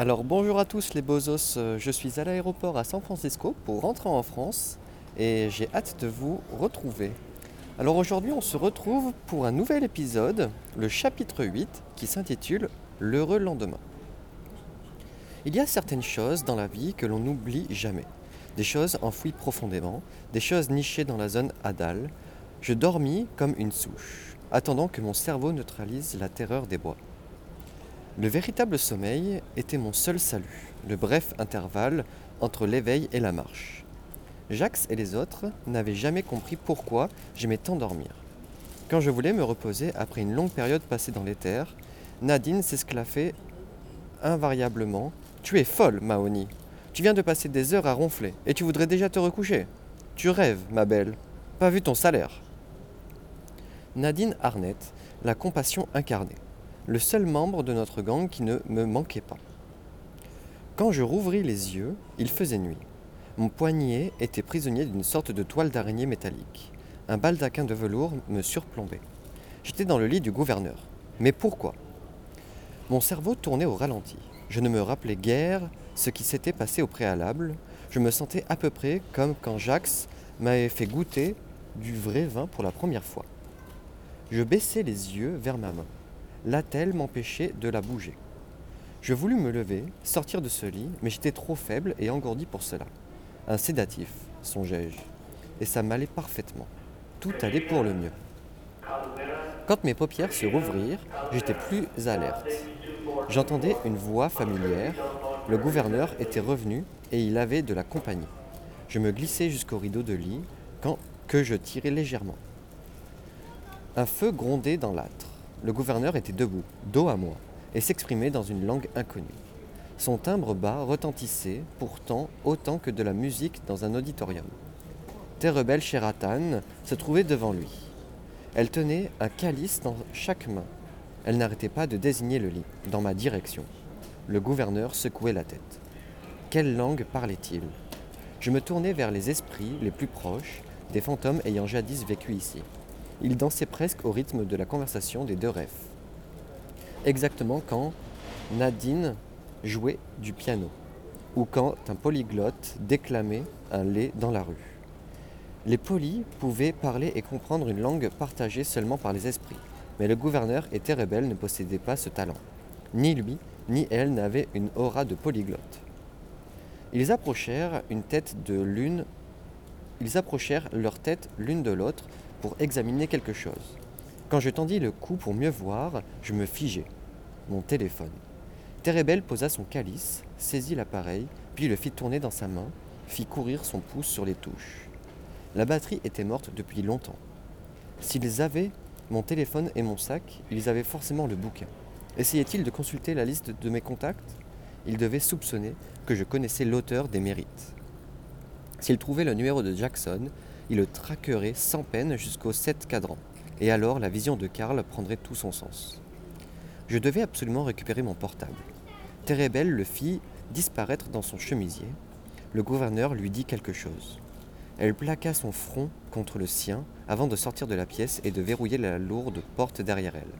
Alors bonjour à tous les bozos, Euh, je suis à l'aéroport à San Francisco pour rentrer en France et j'ai hâte de vous retrouver. Alors aujourd'hui on se retrouve pour un nouvel épisode, le chapitre 8 qui s'intitule L'heureux lendemain. Il y a certaines choses dans la vie que l'on n'oublie jamais. Des choses enfouies profondément, des choses nichées dans la zone adale. Je dormis comme une souche, attendant que mon cerveau neutralise la terreur des bois. Le véritable sommeil était mon seul salut, le bref intervalle entre l'éveil et la marche. Jax et les autres n'avaient jamais compris pourquoi j'aimais tant dormir. Quand je voulais me reposer après une longue période passée dans l'éther, Nadine s'esclaffait invariablement. Tu es folle, Mahoni. Tu viens de passer des heures à ronfler et tu voudrais déjà te recoucher. Tu rêves, ma belle. Pas vu ton salaire. Nadine Arnett, la compassion incarnée le seul membre de notre gang qui ne me manquait pas. Quand je rouvris les yeux, il faisait nuit. Mon poignet était prisonnier d'une sorte de toile d'araignée métallique. Un baldaquin de velours me surplombait. J'étais dans le lit du gouverneur. Mais pourquoi? Mon cerveau tournait au ralenti. Je ne me rappelais guère ce qui s'était passé au préalable. Je me sentais à peu près comme quand Jax m'avait fait goûter du vrai vin pour la première fois. Je baissai les yeux vers ma main l'attelle m'empêchait de la bouger? Je voulus me lever, sortir de ce lit, mais j'étais trop faible et engourdi pour cela. Un sédatif, songeai-je, et ça m'allait parfaitement. Tout allait pour le mieux. Quand mes paupières se rouvrirent, j'étais plus alerte. J'entendais une voix familière. Le gouverneur était revenu et il avait de la compagnie. Je me glissai jusqu'au rideau de lit quand que je tirai légèrement. Un feu grondait dans l'âtre. Le gouverneur était debout, dos à moi, et s'exprimait dans une langue inconnue. Son timbre bas retentissait pourtant autant que de la musique dans un auditorium. Terebel Sheratan se trouvait devant lui. Elle tenait un calice dans chaque main. Elle n'arrêtait pas de désigner le lit, dans ma direction. Le gouverneur secouait la tête. Quelle langue parlait-il? Je me tournai vers les esprits les plus proches, des fantômes ayant jadis vécu ici. Ils dansaient presque au rythme de la conversation des deux rêves. Exactement quand Nadine jouait du piano ou quand un polyglotte déclamait un lait dans la rue. Les polis pouvaient parler et comprendre une langue partagée seulement par les esprits, mais le gouverneur et Terebel ne possédaient pas ce talent. Ni lui, ni elle n'avaient une aura de polyglotte. Ils approchèrent une tête de l'une, ils approchèrent leur tête l'une de l'autre pour examiner quelque chose. Quand je tendis le cou pour mieux voir, je me figeai. Mon téléphone. Terebel posa son calice, saisit l'appareil, puis le fit tourner dans sa main, fit courir son pouce sur les touches. La batterie était morte depuis longtemps. S'ils avaient mon téléphone et mon sac, ils avaient forcément le bouquin. Essayait-il de consulter la liste de mes contacts? Il devait soupçonner que je connaissais l'auteur des mérites. S'il trouvait le numéro de Jackson, il le traquerait sans peine jusqu'au 7 cadran, et alors la vision de Karl prendrait tout son sens. Je devais absolument récupérer mon portable. Terebel le fit disparaître dans son chemisier. Le gouverneur lui dit quelque chose. Elle plaqua son front contre le sien avant de sortir de la pièce et de verrouiller la lourde porte derrière elle.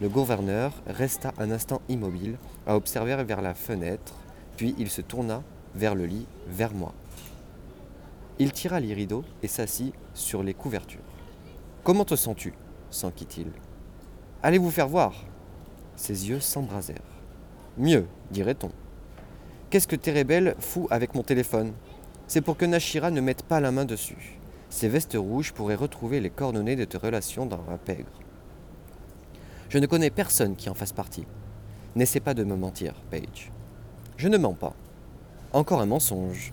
Le gouverneur resta un instant immobile à observer vers la fenêtre, puis il se tourna vers le lit, vers moi. Il tira les rideaux et s'assit sur les couvertures. Comment te sens-tu? s'enquit-il. Allez vous faire voir? Ses yeux s'embrasèrent. Mieux, dirait-on. Qu'est-ce que Terebel fout avec mon téléphone? C'est pour que Nashira ne mette pas la main dessus. Ces vestes rouges pourraient retrouver les coordonnées de tes relations dans un pègre. Je ne connais personne qui en fasse partie. N'essaie pas de me mentir, Paige. Je ne mens pas. Encore un mensonge.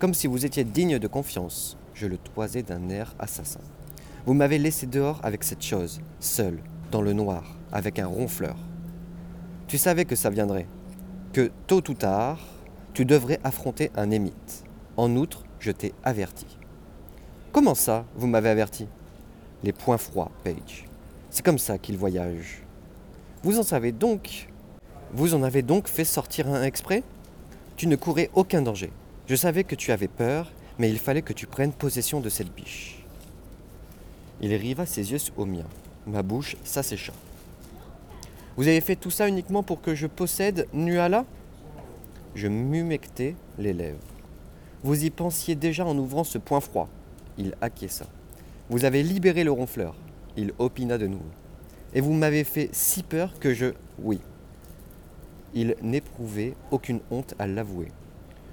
Comme si vous étiez digne de confiance, je le toisais d'un air assassin. Vous m'avez laissé dehors avec cette chose, seul, dans le noir, avec un ronfleur. Tu savais que ça viendrait, que tôt ou tard, tu devrais affronter un émite. En outre, je t'ai averti. Comment ça, vous m'avez averti? Les points froids, Paige. C'est comme ça qu'ils voyagent. Vous en savez donc Vous en avez donc fait sortir un exprès? Tu ne courais aucun danger. Je savais que tu avais peur, mais il fallait que tu prennes possession de cette biche. Il riva ses yeux aux miens. Ma bouche s'assécha. Vous avez fait tout ça uniquement pour que je possède Nuala? Je m'humectai les lèvres. Vous y pensiez déjà en ouvrant ce point froid. Il acquiesça. Vous avez libéré le ronfleur. Il opina de nouveau. Et vous m'avez fait si peur que je. Oui. Il n'éprouvait aucune honte à l'avouer.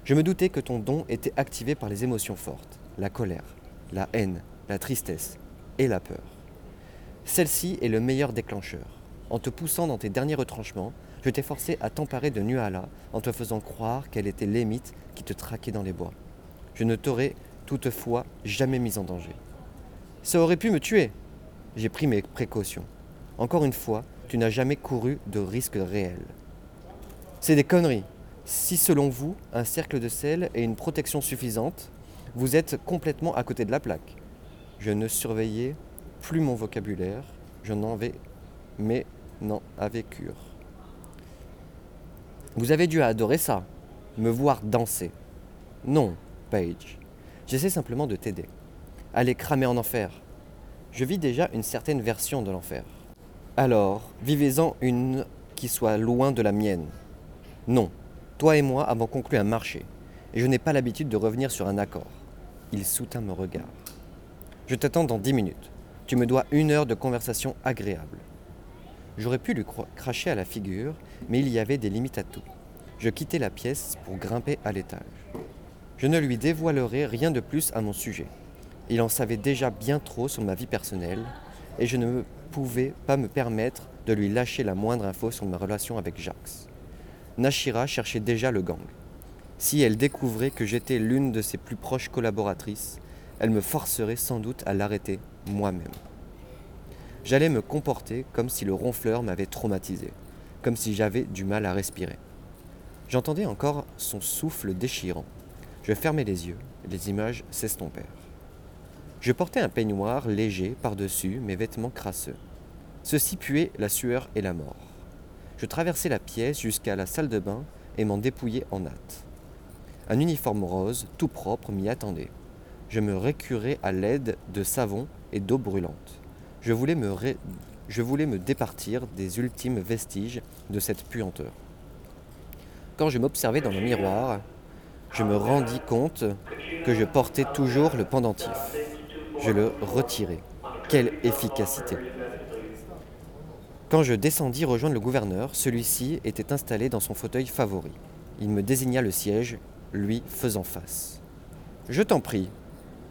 Je me doutais que ton don était activé par les émotions fortes, la colère, la haine, la tristesse et la peur. Celle-ci est le meilleur déclencheur. En te poussant dans tes derniers retranchements, je t'ai forcé à t'emparer de Nuala en te faisant croire qu'elle était l'émite qui te traquait dans les bois. Je ne t'aurais toutefois jamais mis en danger. Ça aurait pu me tuer. J'ai pris mes précautions. Encore une fois, tu n'as jamais couru de risque réel. C'est des conneries. Si selon vous, un cercle de sel et une protection suffisante, vous êtes complètement à côté de la plaque. Je ne surveillais plus mon vocabulaire, je n'en vais, mais n'en avais cure. Vous avez dû adorer ça, me voir danser. Non, Paige. J'essaie simplement de t'aider. Allez cramer en enfer. Je vis déjà une certaine version de l'enfer. Alors, vivez-en une qui soit loin de la mienne. Non, toi et moi avons conclu un marché, et je n'ai pas l'habitude de revenir sur un accord. Il soutint mon regard. Je t'attends dans dix minutes. Tu me dois une heure de conversation agréable. J'aurais pu lui cracher à la figure, mais il y avait des limites à tout. Je quittai la pièce pour grimper à l'étage. Je ne lui dévoilerai rien de plus à mon sujet. Il en savait déjà bien trop sur ma vie personnelle, et je ne pouvais pas me permettre de lui lâcher la moindre info sur ma relation avec Jacques. Nashira cherchait déjà le gang. Si elle découvrait que j'étais l'une de ses plus proches collaboratrices, elle me forcerait sans doute à l'arrêter moi-même. J'allais me comporter comme si le ronfleur m'avait traumatisé, comme si j'avais du mal à respirer. J'entendais encore son souffle déchirant. Je fermai les yeux, les images s'estompèrent. Je portais un peignoir léger par-dessus mes vêtements crasseux. Ceci puait la sueur et la mort. Je traversai la pièce jusqu'à la salle de bain et m'en dépouillai en hâte. Un uniforme rose, tout propre, m'y attendait. Je me récurais à l'aide de savon et d'eau brûlante. Je voulais, me départir des ultimes vestiges de cette puanteur. Quand je m'observais dans le miroir, je me rendis compte que je portais toujours le pendentif. Je le retirai. Quelle efficacité Quand je descendis rejoindre le gouverneur, celui-ci était installé dans son fauteuil favori. Il me désigna le siège, lui faisant face. Je t'en prie.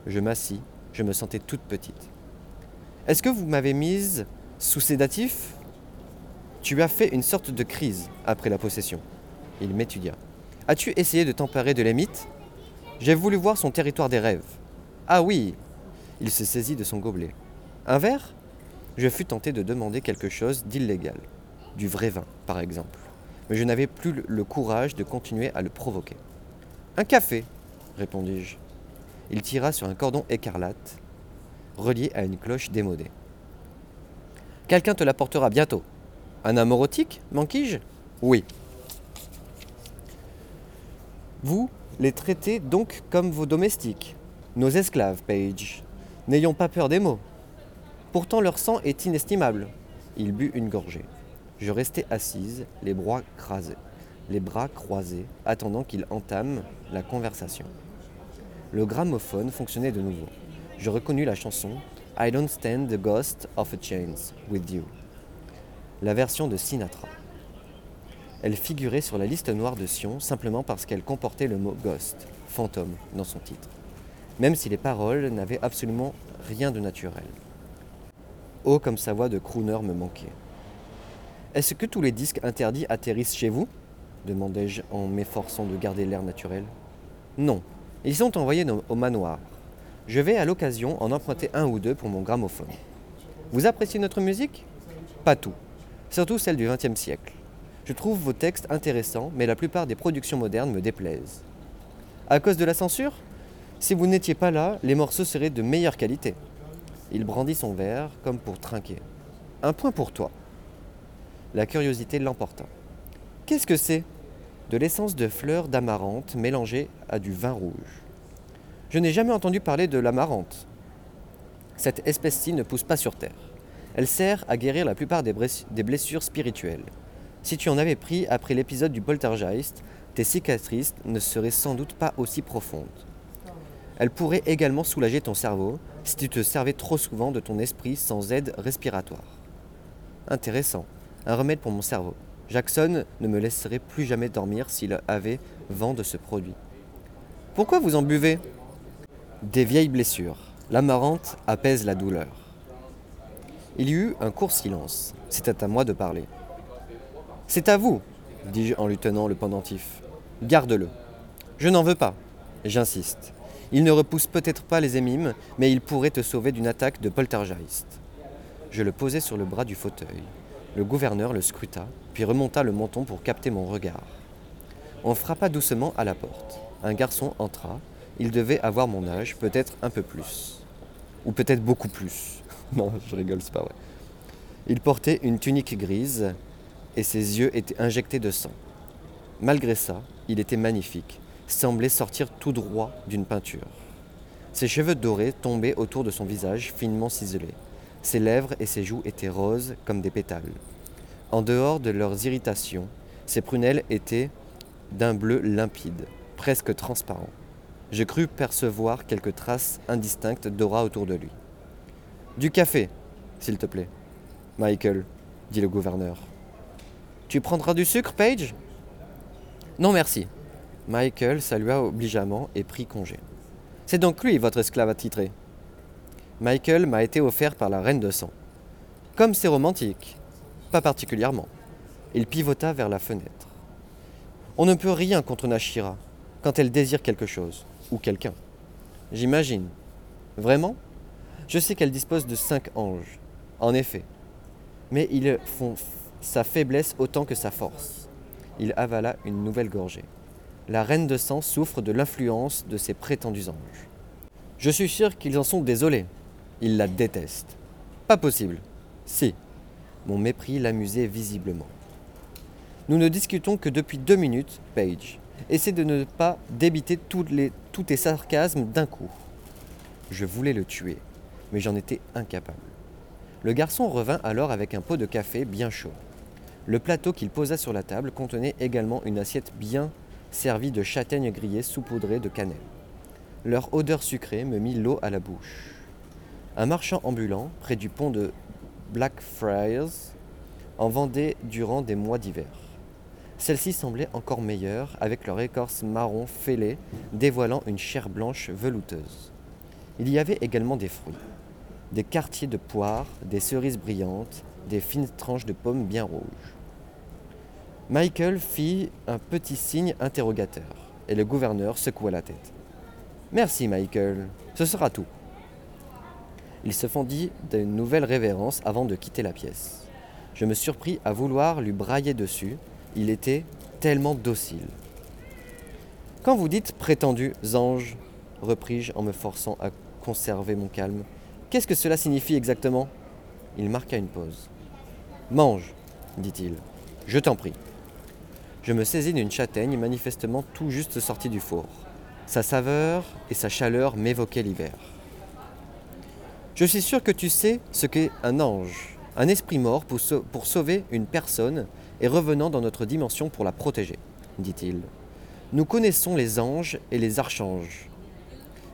Je m'assis, je me sentais toute petite. Est-ce que vous m'avez mise sous sédatif? Tu as fait une sorte de crise après la possession. Il m'étudia. As-tu essayé de t'emparer de l'hémite J'ai voulu voir son territoire des rêves. Ah oui Il se saisit de son gobelet. Un verre? Je fus tenté de demander quelque chose d'illégal. Du vrai vin, par exemple. Mais je n'avais plus le courage de continuer à le provoquer. Un café répondis-je. Il tira sur un cordon écarlate, relié à une cloche démodée. Quelqu'un te l'apportera bientôt. Un amorotique manquis-je? Oui, vous les traitez donc comme vos domestiques, nos esclaves, Page. N'ayons pas peur des mots. Pourtant leur sang est inestimable. Il but une gorgée. Je restai assise, les bras crasés, les bras croisés, attendant qu'il entame la conversation. Le gramophone fonctionnait de nouveau. Je reconnus la chanson I Don't Stand the Ghost of a Chance with You, la version de Sinatra. Elle figurait sur la liste noire de Sion simplement parce qu'elle comportait le mot ghost, fantôme, dans son titre, même si les paroles n'avaient absolument rien de naturel. Oh, comme sa voix de crooner me manquait. Est-ce que tous les disques interdits atterrissent chez vous? demandai-je en m'efforçant de garder l'air naturel. Non, ils sont envoyés au manoir. Je vais à l'occasion en emprunter un ou deux pour mon gramophone. Vous appréciez notre musique? Pas tout, surtout celle du XXe siècle. Je trouve vos textes intéressants, mais la plupart des productions modernes me déplaisent. À cause de la censure? Si vous n'étiez pas là, les morceaux seraient de meilleure qualité. Il brandit son verre comme pour trinquer. Un point pour toi. La curiosité l'emporta. Qu'est-ce que c'est? De l'essence de fleurs d'amarante mélangée à du vin rouge. Je n'ai jamais entendu parler de l'amarante. Cette espèce-ci ne pousse pas sur Terre. Elle sert à guérir la plupart des, des blessures spirituelles. Si tu en avais pris après l'épisode du poltergeist, tes cicatrices ne seraient sans doute pas aussi profondes. Elle pourrait également soulager ton cerveau si tu te servais trop souvent de ton esprit sans aide respiratoire. Intéressant. Un remède pour mon cerveau. Jackson ne me laisserait plus jamais dormir s'il avait vent de ce produit. Pourquoi vous en buvez? Des vieilles blessures. L'amarante apaise la douleur. Il y eut un court silence. C'était à moi de parler. C'est à vous, dis-je en lui tenant le pendentif. Garde-le. Je n'en veux pas. J'insiste. Il ne repousse peut-être pas les émimes, mais il pourrait te sauver d'une attaque de poltergeist. Je le posai sur le bras du fauteuil. Le gouverneur le scruta, puis remonta le menton pour capter mon regard. On frappa doucement à la porte. Un garçon entra. Il devait avoir mon âge, peut-être un peu plus. Ou peut-être beaucoup plus. non, je rigole, c'est pas vrai. Il portait une tunique grise et ses yeux étaient injectés de sang. Malgré ça, il était magnifique, semblait sortir tout droit d'une peinture. Ses cheveux dorés tombaient autour de son visage finement ciselé. Ses lèvres et ses joues étaient roses comme des pétales. En dehors de leurs irritations, ses prunelles étaient d'un bleu limpide, presque transparent. Je crus percevoir quelques traces indistinctes d'aura autour de lui. Du café, s'il te plaît. Michael, dit le gouverneur. Tu prendras du sucre, Paige Non, merci. Michael salua obligeamment et prit congé. C'est donc lui, votre esclave attitré. Michael m'a été offert par la reine de sang. Comme c'est romantique. Pas particulièrement. Il pivota vers la fenêtre. On ne peut rien contre Nashira quand elle désire quelque chose, ou quelqu'un. J'imagine. Vraiment? Je sais qu'elle dispose de cinq anges. En effet. Mais ils font sa faiblesse autant que sa force. Il avala une nouvelle gorgée la reine de sang souffre de l'influence de ses prétendus anges. Je suis sûr qu'ils en sont désolés. Ils la détestent. Pas possible. Si. Mon mépris l'amusait visiblement. Nous ne discutons que depuis deux minutes, Paige. Essaie de ne pas débiter tous, tes sarcasmes d'un coup. Je voulais le tuer, mais j'en étais incapable. Le garçon revint alors avec un pot de café bien chaud. Le plateau qu'il posa sur la table contenait également une assiette bien servis de châtaignes grillées saupoudrées de cannelle. Leur odeur sucrée me mit l'eau à la bouche. Un marchand ambulant, près du pont de Blackfriars, en vendait durant des mois d'hiver. Celles-ci semblaient encore meilleures, avec leur écorce marron fêlée dévoilant une chair blanche velouteuse. Il y avait également des fruits. Des quartiers de poires, des cerises brillantes, des fines tranches de pommes bien rouges. Michael fit un petit signe interrogateur, et le gouverneur secoua la tête. Merci, Michael, ce sera tout. Il se fendit d'une nouvelle révérence avant de quitter la pièce. Je me surpris à vouloir lui brailler dessus, il était tellement docile. Quand vous dites prétendus anges, repris-je en me forçant à conserver mon calme, qu'est-ce que cela signifie exactement? Il marqua une pause. Mange, dit-il. Je t'en prie. Je me saisis d'une châtaigne manifestement tout juste sortie du four. Sa saveur et sa chaleur m'évoquaient l'hiver. Je suis sûr que tu sais ce qu'est un ange, un esprit mort pour, sauver une personne et revenant dans notre dimension pour la protéger, dit-il. Nous connaissons les anges et les archanges.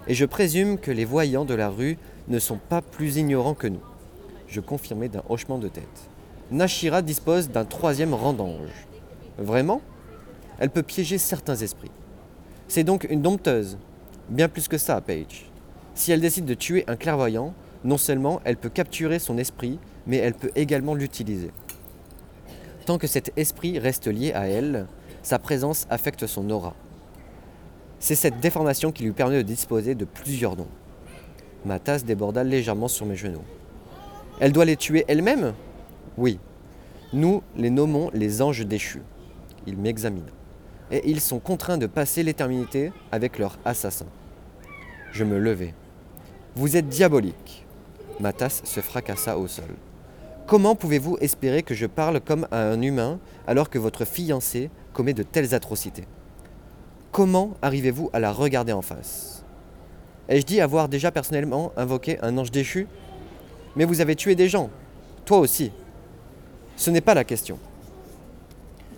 Et je présume que les voyants de la rue ne sont pas plus ignorants que nous. Je confirmai d'un hochement de tête. Nashira dispose d'un troisième rang d'ange. Vraiment Elle peut piéger certains esprits. C'est donc une dompteuse. Bien plus que ça, Paige. Si elle décide de tuer un clairvoyant, non seulement elle peut capturer son esprit, mais elle peut également l'utiliser. Tant que cet esprit reste lié à elle, sa présence affecte son aura. C'est cette déformation qui lui permet de disposer de plusieurs dons. Ma tasse déborda légèrement sur mes genoux. Elle doit les tuer elle-même? Oui. Nous les nommons les anges déchus ils m'examinent. Et ils sont contraints de passer l'éternité avec leur assassin. Je me levai. Vous êtes diabolique. Ma tasse se fracassa au sol. Comment pouvez-vous espérer que je parle comme à un humain alors que votre fiancé commet de telles atrocités? Comment arrivez-vous à la regarder en face? Ai-je dit avoir déjà personnellement invoqué un ange déchu? Mais vous avez tué des gens. Toi aussi. Ce n'est pas la question.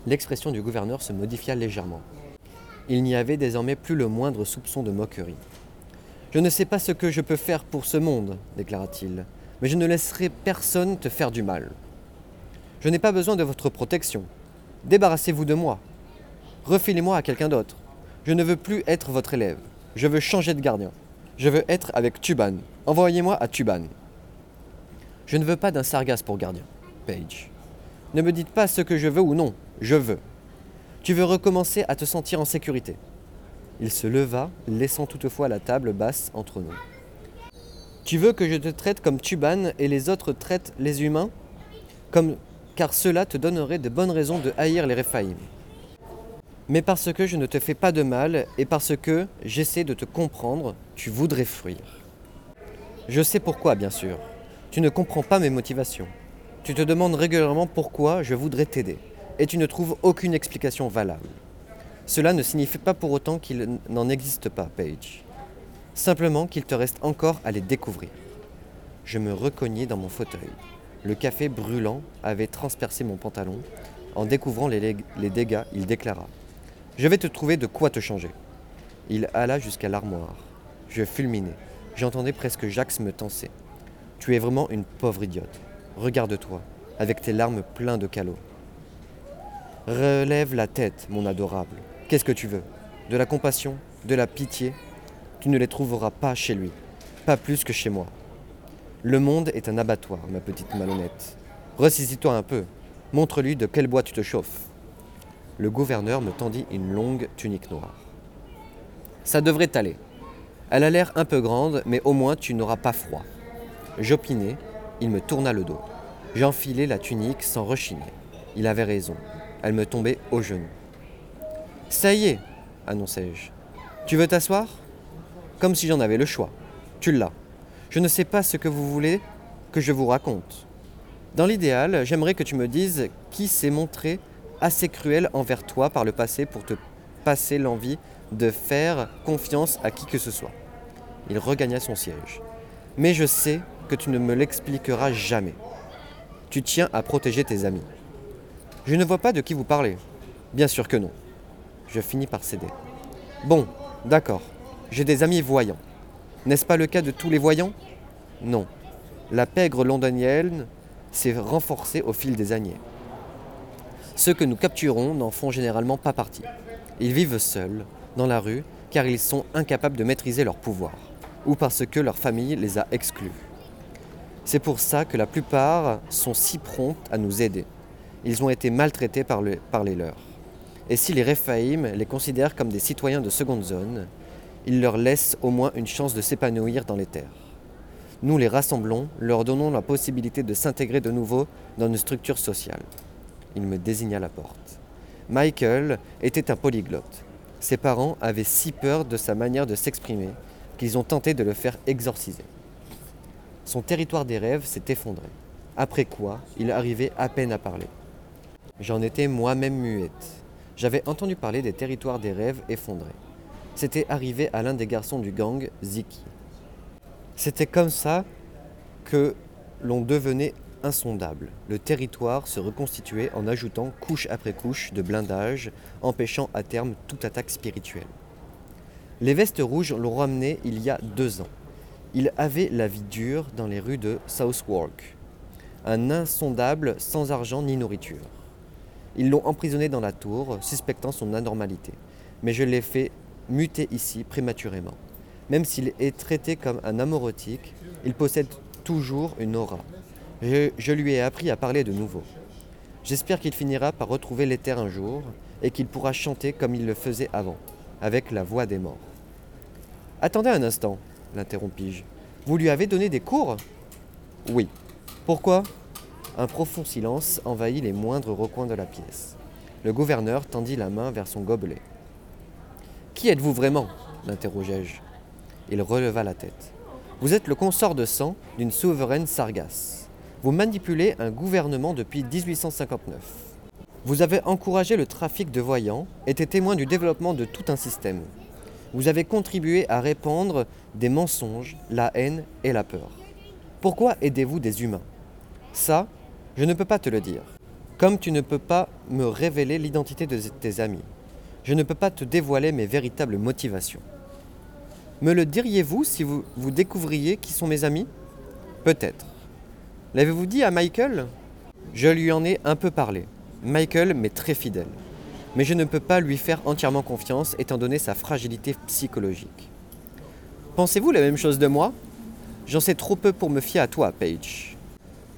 L'expression du gouverneur se modifia légèrement. Il n'y avait désormais plus le moindre soupçon de moquerie. Je ne sais pas ce que je peux faire pour ce monde, déclara-t-il, mais je ne laisserai personne te faire du mal. Je n'ai pas besoin de votre protection. Débarrassez-vous de moi. Refilez-moi à quelqu'un d'autre. Je ne veux plus être votre élève. Je veux changer de gardien. Je veux être avec Tuban. Envoyez-moi à Tuban. Je ne veux pas d'un sargasse pour gardien, Page. Ne me dites pas ce que je veux ou non. Je veux. Tu veux recommencer à te sentir en sécurité. Il se leva, laissant toutefois la table basse entre nous. Tu veux que je te traite comme Tuban et les autres traitent les humains? Car cela te donnerait de bonnes raisons de haïr les Réphaïm. Mais parce que je ne te fais pas de mal et parce que j'essaie de te comprendre, tu voudrais fuir. Je sais pourquoi, bien sûr. Tu ne comprends pas mes motivations. Tu te demandes régulièrement pourquoi je voudrais t'aider, et tu ne trouves aucune explication valable. Cela ne signifie pas pour autant qu'il n'en existe pas, Paige. Simplement qu'il te reste encore à les découvrir. Je me reconnais dans mon fauteuil. Le café brûlant avait transpercé mon pantalon. En découvrant les, dégâts, il déclara Je vais te trouver de quoi te changer. Il alla jusqu'à l'armoire. Je fulminais. J'entendais presque Jax me tenser. Tu es vraiment une pauvre idiote. Regarde-toi, avec tes larmes pleines de calots. Relève la tête, mon adorable. Qu'est-ce que tu veux? De la compassion? De la pitié? Tu ne les trouveras pas chez lui, pas plus que chez moi. Le monde est un abattoir, ma petite malhonnête. Ressaisis-toi un peu. Montre-lui de quel bois tu te chauffes. Le gouverneur me tendit une longue tunique noire. Ça devrait t'aller. Elle a l'air un peu grande, mais au moins tu n'auras pas froid. J'opinai, il me tourna le dos. J'enfilai la tunique sans rechigner. Il avait raison. Elle me tombait aux genoux. Ça y est, annonçai-je. Tu veux t'asseoir? Comme si j'en avais le choix. Tu l'as. Je ne sais pas ce que vous voulez que je vous raconte. Dans l'idéal, j'aimerais que tu me dises qui s'est montré assez cruel envers toi par le passé pour te passer l'envie de faire confiance à qui que ce soit. Il regagna son siège. Mais je sais que tu ne me l'expliqueras jamais. Tu tiens à protéger tes amis. Je ne vois pas de qui vous parlez. Bien sûr que non. Je finis par céder. Bon, d'accord. J'ai des amis voyants. N'est-ce pas le cas de tous les voyants? Non. La pègre londonienne s'est renforcée au fil des années. Ceux que nous capturons n'en font généralement pas partie. Ils vivent seuls, dans la rue, car ils sont incapables de maîtriser leur pouvoir, ou parce que leur famille les a exclus. C'est pour ça que la plupart sont si promptes à nous aider. Ils ont été maltraités par, les leurs. Et si les Réphaïm les considèrent comme des citoyens de seconde zone, ils leur laissent au moins une chance de s'épanouir dans les terres. Nous les rassemblons, leur donnons la possibilité de s'intégrer de nouveau dans une structure sociale. Il me désigna la porte. Michael était un polyglotte. Ses parents avaient si peur de sa manière de s'exprimer qu'ils ont tenté de le faire exorciser. Son territoire des rêves s'est effondré, après quoi il arrivait à peine à parler. J'en étais moi-même muette. J'avais entendu parler des territoires des rêves effondrés. C'était arrivé à l'un des garçons du gang, Ziki. C'était comme ça que l'on devenait insondable. Le territoire se reconstituait en ajoutant couche après couche de blindage, empêchant à terme toute attaque spirituelle. Les vestes rouges l'ont ramené il y a deux ans. Il avait la vie dure dans les rues de Southwark, un insondable sans argent ni nourriture. Ils l'ont emprisonné dans la tour, suspectant son anormalité. Mais je l'ai fait muter ici prématurément. Même s'il est traité comme un amorotique, il possède toujours une aura. Je, lui ai appris à parler de nouveau. J'espère qu'il finira par retrouver l'éther un jour et qu'il pourra chanter comme il le faisait avant, avec la voix des morts. Attendez un instant, l'interrompis-je. Vous lui avez donné des cours? Oui. Pourquoi? Un profond silence envahit les moindres recoins de la pièce. Le gouverneur tendit la main vers son gobelet. Qui êtes-vous vraiment? l'interrogeai-je. Il releva la tête. Vous êtes le consort de sang d'une souveraine sargasse. Vous manipulez un gouvernement depuis 1859. Vous avez encouragé le trafic de voyants, été témoin du développement de tout un système. Vous avez contribué à répandre des mensonges, la haine et la peur. Pourquoi aidez-vous des humains? Je ne peux pas te le dire. Comme tu ne peux pas me révéler l'identité de tes amis. Je ne peux pas te dévoiler mes véritables motivations. Me le diriez-vous si vous, vous découvriez qui sont mes amis? Peut-être. L'avez-vous dit à Michael? Je lui en ai un peu parlé. Michael m'est très fidèle. Mais je ne peux pas lui faire entièrement confiance étant donné sa fragilité psychologique. Pensez-vous la même chose de moi? J'en sais trop peu pour me fier à toi, Paige.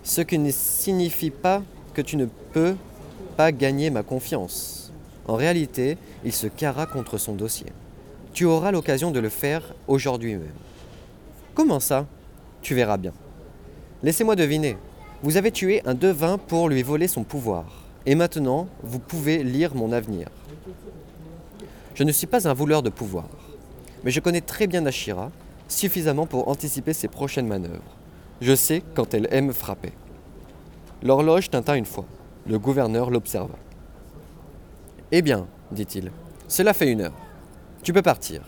Ce qui ne signifie pas que tu ne peux pas gagner ma confiance. En réalité, il se carra contre son dossier. Tu auras l'occasion de le faire aujourd'hui même. Comment ça? Tu verras bien. Laissez-moi deviner. Vous avez tué un devin pour lui voler son pouvoir. Et maintenant, vous pouvez lire mon avenir. Je ne suis pas un voleur de pouvoir, mais je connais très bien Ashira, suffisamment pour anticiper ses prochaines manœuvres. Je sais quand elle aime frapper. L'horloge tinta une fois. Le gouverneur l'observa. Eh bien, dit-il, cela fait une heure. Tu peux partir.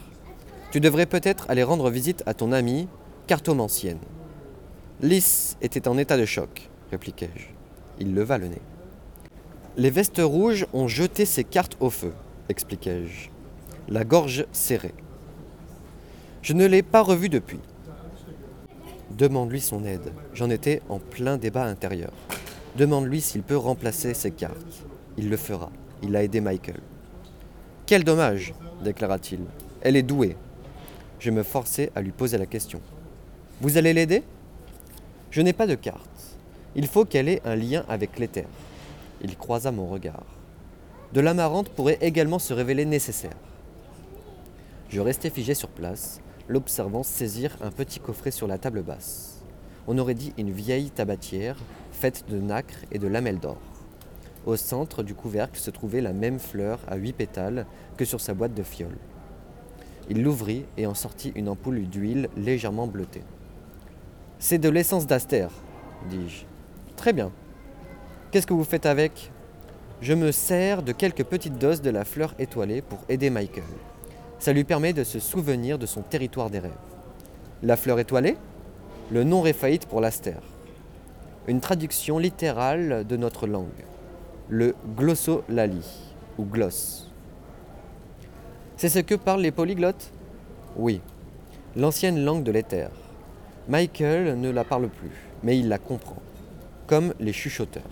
Tu devrais peut-être aller rendre visite à ton amie, cartomancienne. Lys était en état de choc, répliquai-je. Il leva le nez. Les vestes rouges ont jeté ses cartes au feu, expliquai-je, la gorge serrée. Je ne l'ai pas revu depuis. Demande-lui son aide. J'en étais en plein débat intérieur. Demande-lui s'il peut remplacer ses cartes. Il le fera. Il a aidé Michael. Quel dommage, déclara-t-il. Elle est douée. Je me forçai à lui poser la question. Vous allez l'aider? Je n'ai pas de carte. Il faut qu'elle ait un lien avec l'éther. Il croisa mon regard. De l'amarante pourrait également se révéler nécessaire. Je restai figé sur place, l'observant saisir un petit coffret sur la table basse. On aurait dit une vieille tabatière faite de nacre et de lamelles d'or. Au centre du couvercle se trouvait la même fleur à huit pétales que sur sa boîte de fiole. Il l'ouvrit et en sortit une ampoule d'huile légèrement bleutée. C'est de l'essence d'astère, dis-je. Très bien. Qu'est-ce que vous faites avec? Je me sers de quelques petites doses de la fleur étoilée pour aider Michael. Ça lui permet de se souvenir de son territoire des rêves. La fleur étoilée Le nom réfaïte pour l'astère. Une traduction littérale de notre langue. Le glossolali, ou gloss. C'est ce que parlent les polyglottes? Oui, l'ancienne langue de l'éther. Michael ne la parle plus, mais il la comprend, comme les chuchoteurs.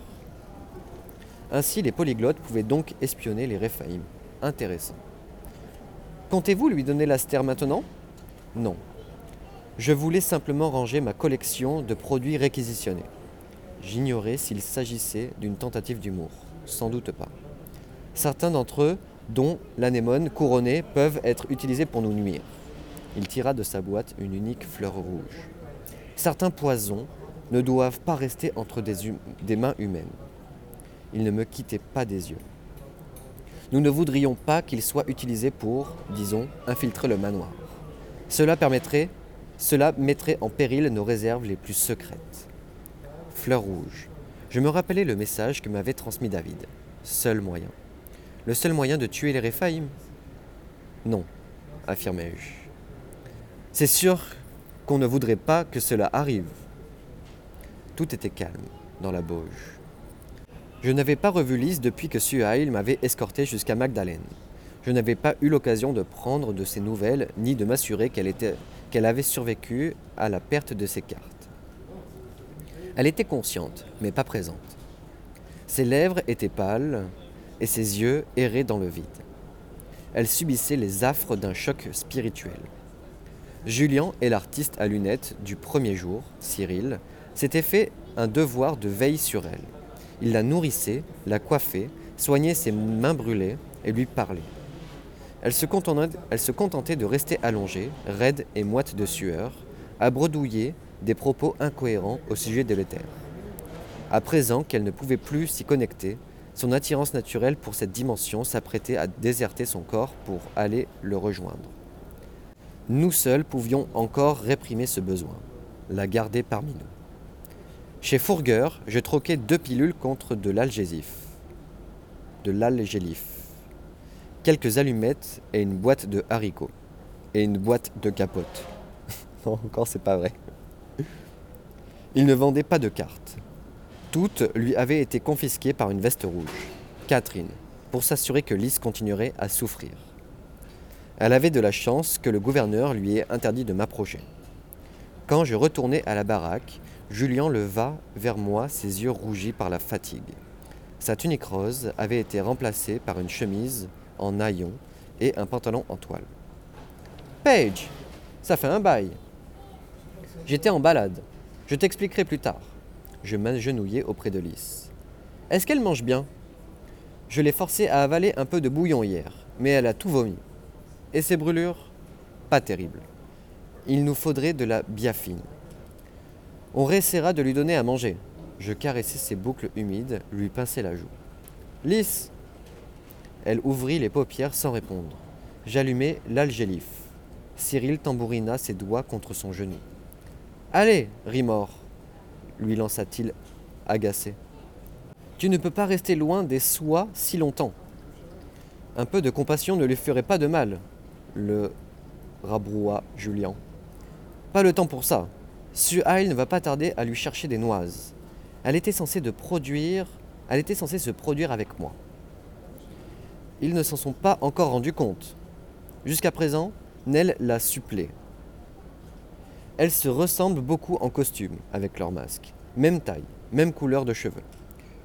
Ainsi, les polyglottes pouvaient donc espionner les Réphaïm. Intéressant. Comptez-vous lui donner l'astère maintenant? Non. Je voulais simplement ranger ma collection de produits réquisitionnés. J'ignorais s'il s'agissait d'une tentative d'humour. Sans doute pas. Certains d'entre eux, dont l'anémone couronnée, peuvent être utilisés pour nous nuire. Il tira de sa boîte une unique fleur rouge. Certains poisons ne doivent pas rester entre des, hum- des mains humaines. Il ne me quittait pas des yeux. Nous ne voudrions pas qu'il soit utilisé pour, disons, infiltrer le manoir. Cela permettrait, cela mettrait en péril nos réserves les plus secrètes. Fleur rouge. Je me rappelais le message que m'avait transmis David. Seul moyen. Le seul moyen de tuer les Réphaïm Non, affirmai-je. C'est sûr qu'on ne voudrait pas que cela arrive. Tout était calme dans la Bauge. Je n'avais pas revu Lise depuis que Suhail m'avait escorté jusqu'à Magdalene. Je n'avais pas eu l'occasion de prendre de ses nouvelles ni de m'assurer qu'elle avait survécu à la perte de ses cartes. Elle était consciente, mais pas présente. Ses lèvres étaient pâles et ses yeux erraient dans le vide. Elle subissait les affres d'un choc spirituel. Julien et l'artiste à lunettes du premier jour, Cyril, s'étaient fait un devoir de veille sur elle. Il la nourrissait, la coiffait, soignait ses mains brûlées et lui parlait. Elle se, contentait, de rester allongée, raide et moite de sueur, à bredouiller des propos incohérents au sujet de l'éther. À présent qu'elle ne pouvait plus s'y connecter, son attirance naturelle pour cette dimension s'apprêtait à déserter son corps pour aller le rejoindre. Nous seuls pouvions encore réprimer ce besoin, la garder parmi nous. Chez Fourgueur, je troquais deux pilules contre de l'algésif, de l'algélif, quelques allumettes et une boîte de haricots, et une boîte de capote. non, encore c'est pas vrai. Il ne vendait pas de cartes. Toutes lui avaient été confisquées par une veste rouge, Catherine, pour s'assurer que Lys continuerait à souffrir. Elle avait de la chance que le gouverneur lui ait interdit de m'approcher. Quand je retournai à la baraque, Julien leva vers moi ses yeux rougis par la fatigue. Sa tunique rose avait été remplacée par une chemise en haillons et un pantalon en toile. Paige, ça fait un bail. J'étais en balade. Je t'expliquerai plus tard. Je m'agenouillai auprès de Lys. Est-ce qu'elle mange bien? Je l'ai forcée à avaler un peu de bouillon hier, mais elle a tout vomi. Et ses brûlures? Pas terribles. Il nous faudrait de la biafine. On réessayera de lui donner à manger. Je caressai ses boucles humides, lui pinçai la joue. Lys Elle ouvrit les paupières sans répondre. J'allumai l'algélif. Cyril tambourina ses doigts contre son genou. Allez, Rimor lui lança-t-il, agacé. Tu ne peux pas rester loin des soies si longtemps. Un peu de compassion ne lui ferait pas de mal, le rabroua Julien. Pas le temps pour ça. Suhail ne va pas tarder à lui chercher des noises. Elle était censée de produire, elle était censée se produire avec moi. Ils ne s'en sont pas encore rendus compte. Jusqu'à présent, Nell l'a supplé. Elles se ressemblent beaucoup en costume avec leur masque. Même taille, même couleur de cheveux.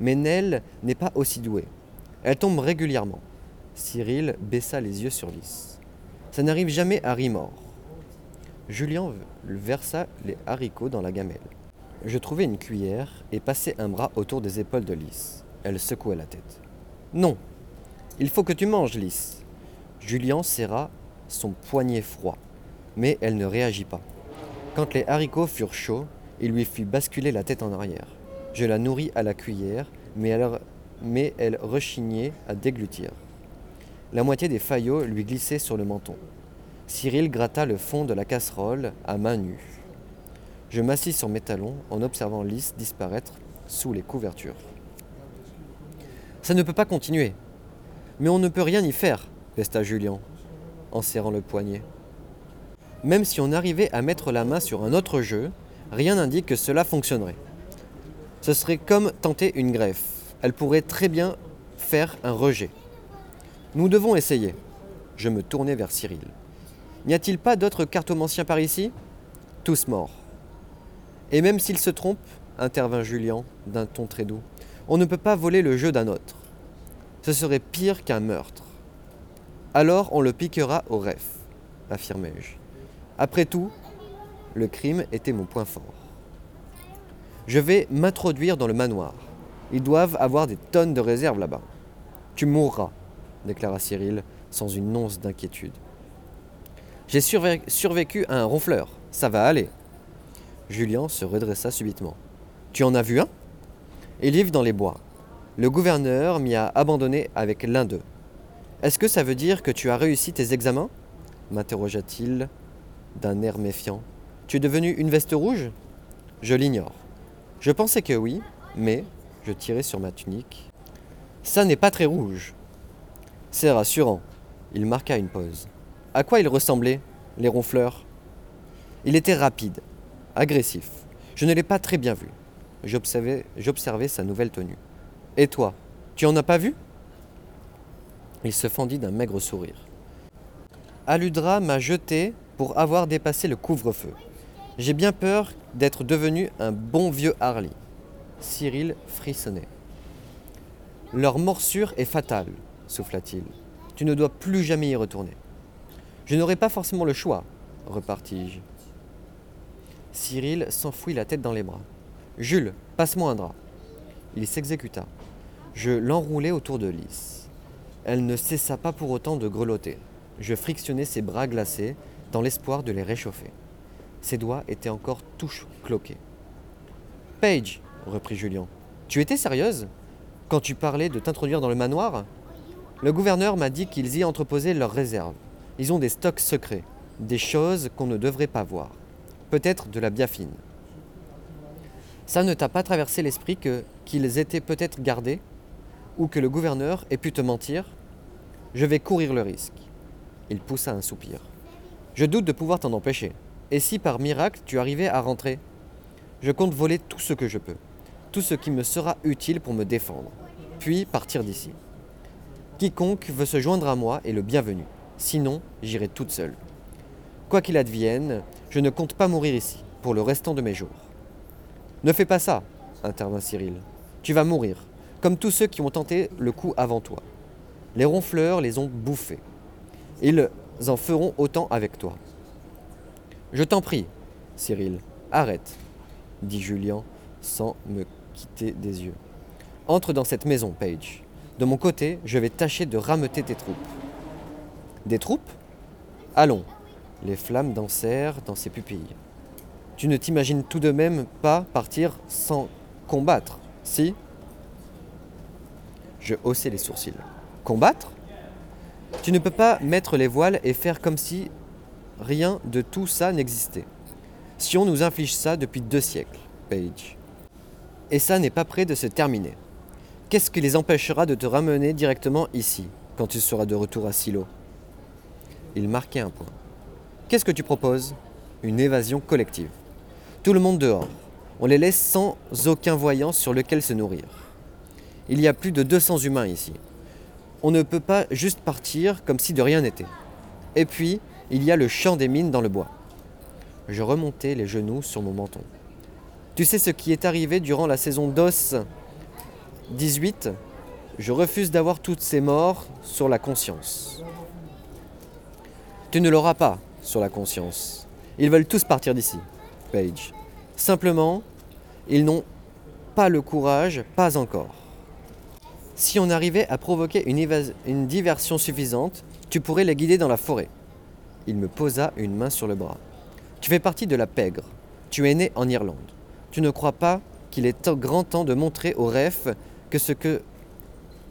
Mais Nell n'est pas aussi douée. Elle tombe régulièrement. Cyril baissa les yeux sur Lys. Ça n'arrive jamais à Rimor. Julien versa les haricots dans la gamelle. Je trouvai une cuillère et passai un bras autour des épaules de Lys. Elle secouait la tête. Non, il faut que tu manges, Lys. Julien serra son poignet froid, mais elle ne réagit pas. Quand les haricots furent chauds, il lui fit basculer la tête en arrière. Je la nourris à la cuillère, mais elle, mais elle rechignait à déglutir. La moitié des faillots lui glissaient sur le menton. Cyril gratta le fond de la casserole à main nue. Je m'assis sur mes talons en observant Lys disparaître sous les couvertures. Ça ne peut pas continuer. Mais on ne peut rien y faire, pesta Julien, en serrant le poignet. Même si on arrivait à mettre la main sur un autre jeu, rien n'indique que cela fonctionnerait. Ce serait comme tenter une greffe. Elle pourrait très bien faire un rejet. Nous devons essayer. Je me tournai vers Cyril. N'y a-t-il pas d'autres cartomanciens par ici? Tous morts. Et même s'ils se trompent, intervint Julien d'un ton très doux, on ne peut pas voler le jeu d'un autre. Ce serait pire qu'un meurtre. Alors on le piquera au ref, affirmai-je. Après tout, le crime était mon point fort. Je vais m'introduire dans le manoir. Ils doivent avoir des tonnes de réserves là-bas. Tu mourras, déclara Cyril sans une once d'inquiétude. J'ai survécu à un ronfleur. Ça va aller. Julien se redressa subitement. Tu en as vu un? Il vit dans les bois. Le gouverneur m'y a abandonné avec l'un d'eux. Est-ce que ça veut dire que tu as réussi tes examens? m'interrogea-t-il d'un air méfiant. Tu es devenu une veste rouge? Je l'ignore. Je pensais que oui, mais je tirai sur ma tunique. Ça n'est pas très rouge. C'est rassurant. Il marqua une pause. À quoi il ressemblait, les ronfleurs? Il était rapide, agressif. Je ne l'ai pas très bien vu. J'observais, j'observais sa nouvelle tenue. Et toi, tu en as pas vu? Il se fendit d'un maigre sourire. Aludra m'a jeté pour avoir dépassé le couvre-feu. J'ai bien peur d'être devenu un bon vieux Harley. Cyril frissonnait. Leur morsure est fatale, souffla-t-il. Tu ne dois plus jamais y retourner. Je n'aurai pas forcément le choix, repartis-je. Cyril s'enfouit la tête dans les bras. Jules, passe-moi un drap. Il s'exécuta. Je l'enroulai autour de Lys. Elle ne cessa pas pour autant de grelotter. Je frictionnai ses bras glacés dans l'espoir de les réchauffer. Ses doigts étaient encore tout cloqués. Paige, reprit Julien, tu étais sérieuse? Quand tu parlais de t'introduire dans le manoir? Le gouverneur m'a dit qu'ils y entreposaient leurs réserves. Ils ont des stocks secrets, des choses qu'on ne devrait pas voir. Peut-être de la biafine. Ça ne t'a pas traversé l'esprit que qu'ils étaient peut-être gardés ou que le gouverneur ait pu te mentir? Je vais courir le risque. Il poussa un soupir. Je doute de pouvoir t'en empêcher. Et si par miracle tu arrivais à rentrer? Je compte voler tout ce que je peux. tout ce qui me sera utile pour me défendre, puis partir d'ici. Quiconque veut se joindre à moi est le bienvenu, sinon j'irai toute seule. Quoi qu'il advienne, je ne compte pas mourir ici, pour le restant de mes jours. Ne fais pas ça, intervint Cyril. Tu vas mourir, comme tous ceux qui ont tenté le coup avant toi. Les ronfleurs les ont bouffés. Ils en feront autant avec toi. Je t'en prie, Cyril, arrête, dit Julien sans me quitter des yeux. Entre dans cette maison, Paige. De mon côté, je vais tâcher de rameuter tes troupes. Des troupes? Allons. Les flammes dansèrent dans ses pupilles. Tu ne t'imagines tout de même pas partir sans combattre, si? Je haussai les sourcils. Combattre? Tu ne peux pas mettre les voiles et faire comme si rien de tout ça n'existait. Si on nous inflige ça depuis deux siècles, Paige. Et ça n'est pas près de se terminer. Qu'est-ce qui les empêchera de te ramener directement ici, quand tu seras de retour à Silo? Il marquait un point. Qu'est-ce que tu proposes? Une évasion collective. Tout le monde dehors. On les laisse sans aucun voyant sur lequel se nourrir. Il y a plus de 200 humains ici. On ne peut pas juste partir comme si de rien n'était. Et puis, il y a le champ des mines dans le bois. Je remontai les genoux sur mon menton. Tu sais ce qui est arrivé durant la saison d'os 18 Je refuse d'avoir toutes ces morts sur la conscience. Tu ne l'auras pas sur la conscience. Ils veulent tous partir d'ici, Page. Simplement, ils n'ont pas le courage, pas encore. Si on arrivait à provoquer une, une diversion suffisante, tu pourrais les guider dans la forêt. Il me posa une main sur le bras. Tu fais partie de la pègre. Tu es né en Irlande. Tu ne crois pas qu'il est grand temps de montrer aux refs que ce, que,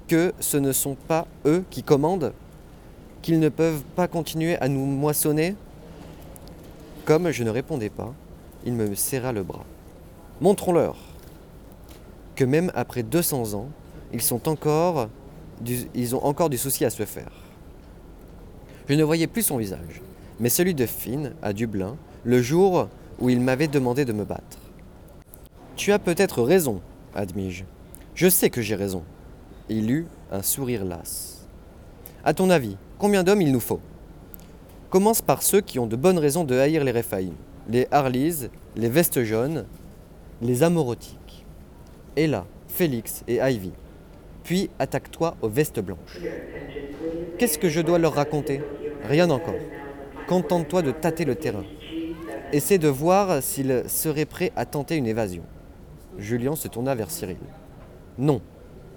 que ce ne sont pas eux qui commandent? Qu'ils ne peuvent pas continuer à nous moissonner Comme je ne répondais pas, il me serra le bras. Montrons-leur que même après 200 ans, ils, ils ont encore du souci à se faire. Je ne voyais plus son visage, mais celui de Finn, à Dublin, le jour où il m'avait demandé de me battre. Tu as peut-être raison, admis-je. Je sais que j'ai raison. Il eut un sourire las. À ton avis, combien d'hommes il nous faut Commence par ceux qui ont de bonnes raisons de haïr les Réphaïm, les Harleys, les Vestes jaunes, les Amorotiques. Et là, Félix et Ivy. Puis attaque-toi aux vestes blanches. Qu'est-ce que je dois leur raconter Rien encore. Contente-toi de tâter le terrain. Essaie de voir s'ils seraient prêts à tenter une évasion. Julien se tourna vers Cyril. Non,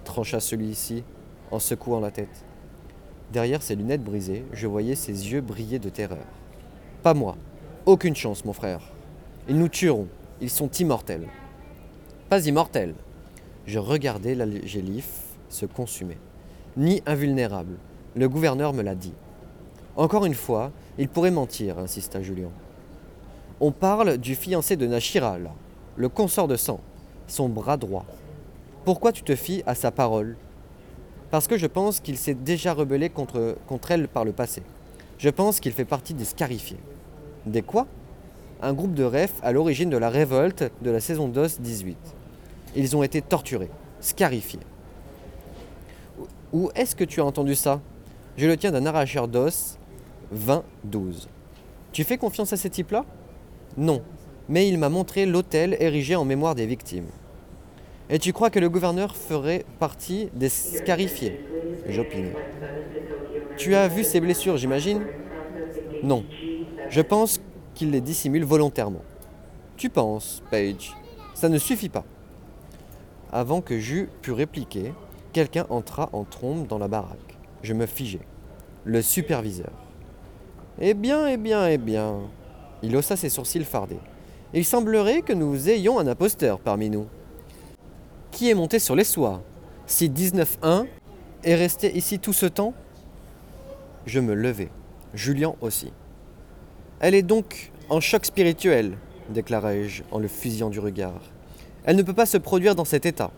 trancha celui-ci en secouant la tête. Derrière ses lunettes brisées, je voyais ses yeux briller de terreur. Pas moi. Aucune chance, mon frère. Ils nous tueront. Ils sont immortels. Pas immortels. Je regardais la gélif se consumer. Ni invulnérable. Le gouverneur me l'a dit. Encore une fois, il pourrait mentir, insista Julien. On parle du fiancé de Nashira, le consort de sang, son bras droit. Pourquoi tu te fies à sa parole? Parce que je pense qu'il s'est déjà rebellé contre, elle par le passé. Je pense qu'il fait partie des scarifiés. Des quoi? Un groupe de refs à l'origine de la révolte de la saison d'os 18. Ils ont été torturés, scarifiés. Où est-ce que tu as entendu ça? Je le tiens d'un arracheur d'os 20-12. Tu fais confiance à ces types-là? Non, mais il m'a montré l'hôtel érigé en mémoire des victimes. Et tu crois que le gouverneur ferait partie des scarifiés? J'opine. Tu as vu ses blessures, j'imagine? Non. Je pense qu'il les dissimule volontairement. Tu penses, Paige? Ça ne suffit pas. Avant que j'eus pu répliquer, quelqu'un entra en trombe dans la baraque. Je me figeai. Le superviseur. Eh bien, eh bien, eh bien. Il haussa ses sourcils fardés. Il semblerait que nous ayons un imposteur parmi nous. Qui est monté sur les soies Si 19-1 est resté ici tout ce temps? Je me levai. Julien aussi. Elle est donc en choc spirituel, déclarai-je en le fusillant du regard. Elle ne peut pas se produire dans cet état.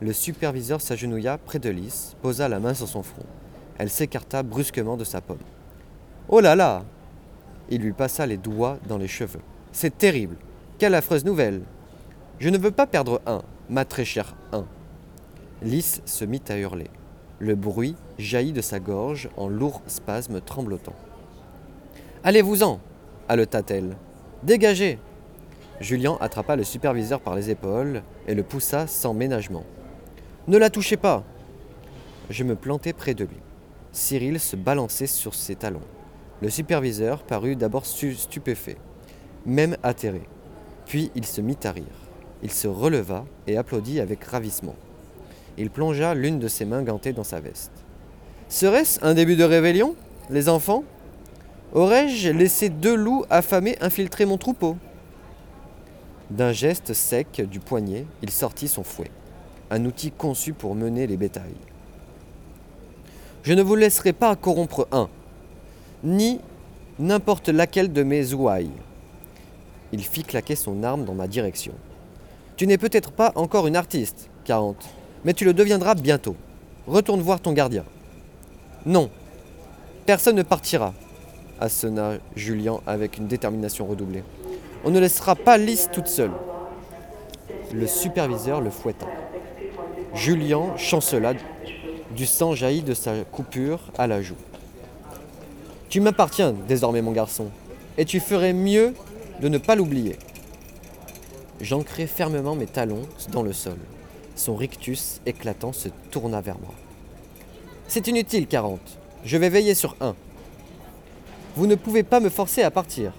Le superviseur s'agenouilla près de Lys, posa la main sur son front. Elle s'écarta brusquement de sa pomme. Oh là là Il lui passa les doigts dans les cheveux. C'est terrible. Quelle affreuse nouvelle. Je ne veux pas perdre un, ma très chère 1. Lys se mit à hurler. Le bruit jaillit de sa gorge en lourds spasmes tremblotants. Allez-vous-en haleta-t-elle. Dégagez Julien attrapa le superviseur par les épaules et le poussa sans ménagement. Ne la touchez pas Je me plantai près de lui. Cyril se balançait sur ses talons. Le superviseur parut d'abord stupéfait, même atterré. Puis il se mit à rire. Il se releva et applaudit avec ravissement. Il plongea l'une de ses mains gantées dans sa veste. Serait-ce un début de rébellion, les enfants? Aurais-je laissé deux loups affamés infiltrer mon troupeau? D'un geste sec du poignet, il sortit son fouet, un outil conçu pour mener les bétails. Je ne vous laisserai pas corrompre un, ni n'importe laquelle de mes ouailles. Il fit claquer son arme dans ma direction. Tu n'es peut-être pas encore une artiste, 40, mais tu le deviendras bientôt. Retourne voir ton gardien. Non, personne ne partira, assena Julien avec une détermination redoublée. On ne laissera pas Lys toute seule. Le superviseur le fouetta. Julien chancela du sang jaillit de sa coupure à la joue. Tu m'appartiens désormais, mon garçon, et tu ferais mieux de ne pas l'oublier. J'ancrai fermement mes talons dans le sol. Son rictus éclatant se tourna vers moi. C'est inutile, 40. Je vais veiller sur un. Vous ne pouvez pas me forcer à partir.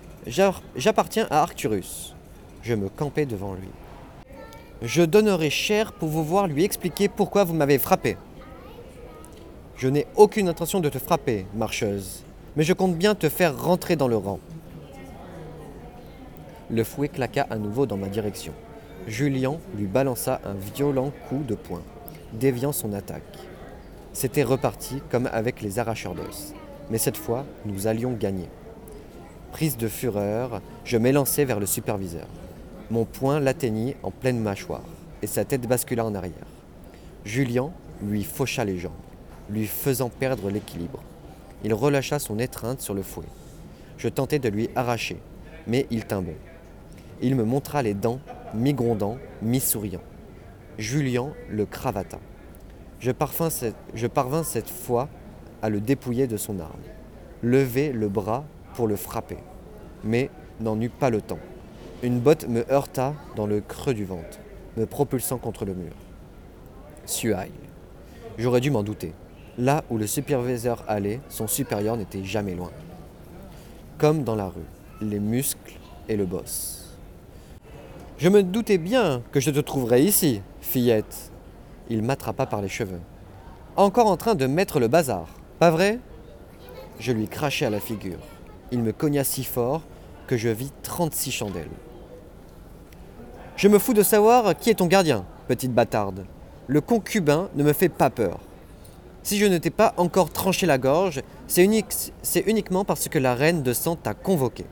J'appartiens à Arcturus. Je me campais devant lui. Je donnerai cher pour vous voir lui expliquer pourquoi vous m'avez frappé. Je n'ai aucune intention de te frapper, marcheuse, mais je compte bien te faire rentrer dans le rang. Le fouet claqua à nouveau dans ma direction. Julien lui balança un violent coup de poing, déviant son attaque. C'était reparti comme avec les arracheurs d'os, mais cette fois, nous allions gagner. Prise de fureur, je m'élançai vers le superviseur. Mon poing l'atteignit en pleine mâchoire, et sa tête bascula en arrière. Julien lui faucha les jambes lui faisant perdre l'équilibre. Il relâcha son étreinte sur le fouet. Je tentai de lui arracher, mais il tint bon. Il me montra les dents, mi-grondant, mi-souriant. Julien le cravata. Je, parvins cette fois à le dépouiller de son arme, lever le bras pour le frapper, mais n'en eut pas le temps. Une botte me heurta dans le creux du ventre, me propulsant contre le mur. Suaille. J'aurais dû m'en douter. Là où le superviseur allait, son supérieur n'était jamais loin. Comme dans la rue, les muscles et le boss. Je me doutais bien que je te trouverais ici, fillette. Il m'attrapa par les cheveux. Encore en train de mettre le bazar, pas vrai? Je lui crachai à la figure. Il me cogna si fort que je vis 36 chandelles. Je me fous de savoir qui est ton gardien, petite bâtarde. Le concubin ne me fait pas peur. Si je ne t'ai pas encore tranché la gorge, c'est uniquement parce que la reine de sang t'a convoqué.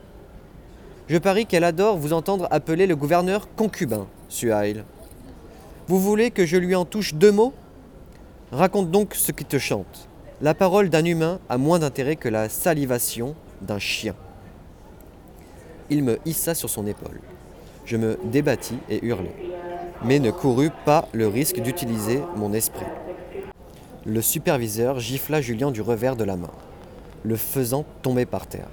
Je parie qu'elle adore vous entendre appeler le gouverneur concubin, Suhail. Vous voulez que je lui en touche deux mots? Raconte donc ce qui te chante. La parole d'un humain a moins d'intérêt que la salivation d'un chien. Il me hissa sur son épaule. Je me débattis et hurlai, mais ne courus pas le risque d'utiliser mon esprit. Le superviseur gifla Julien du revers de la main, le faisant tomber par terre.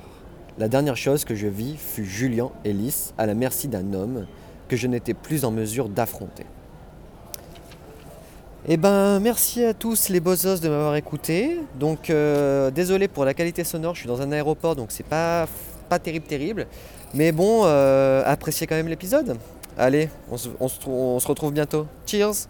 La dernière chose que je vis fut Julien et Lys à la merci d'un homme que je n'étais plus en mesure d'affronter. Eh ben, merci à tous les os de m'avoir écouté. Donc, euh, désolé pour la qualité sonore, je suis dans un aéroport, donc c'est pas, pas terrible, terrible. Mais bon, euh, appréciez quand même l'épisode. Allez, on se retrouve bientôt. Cheers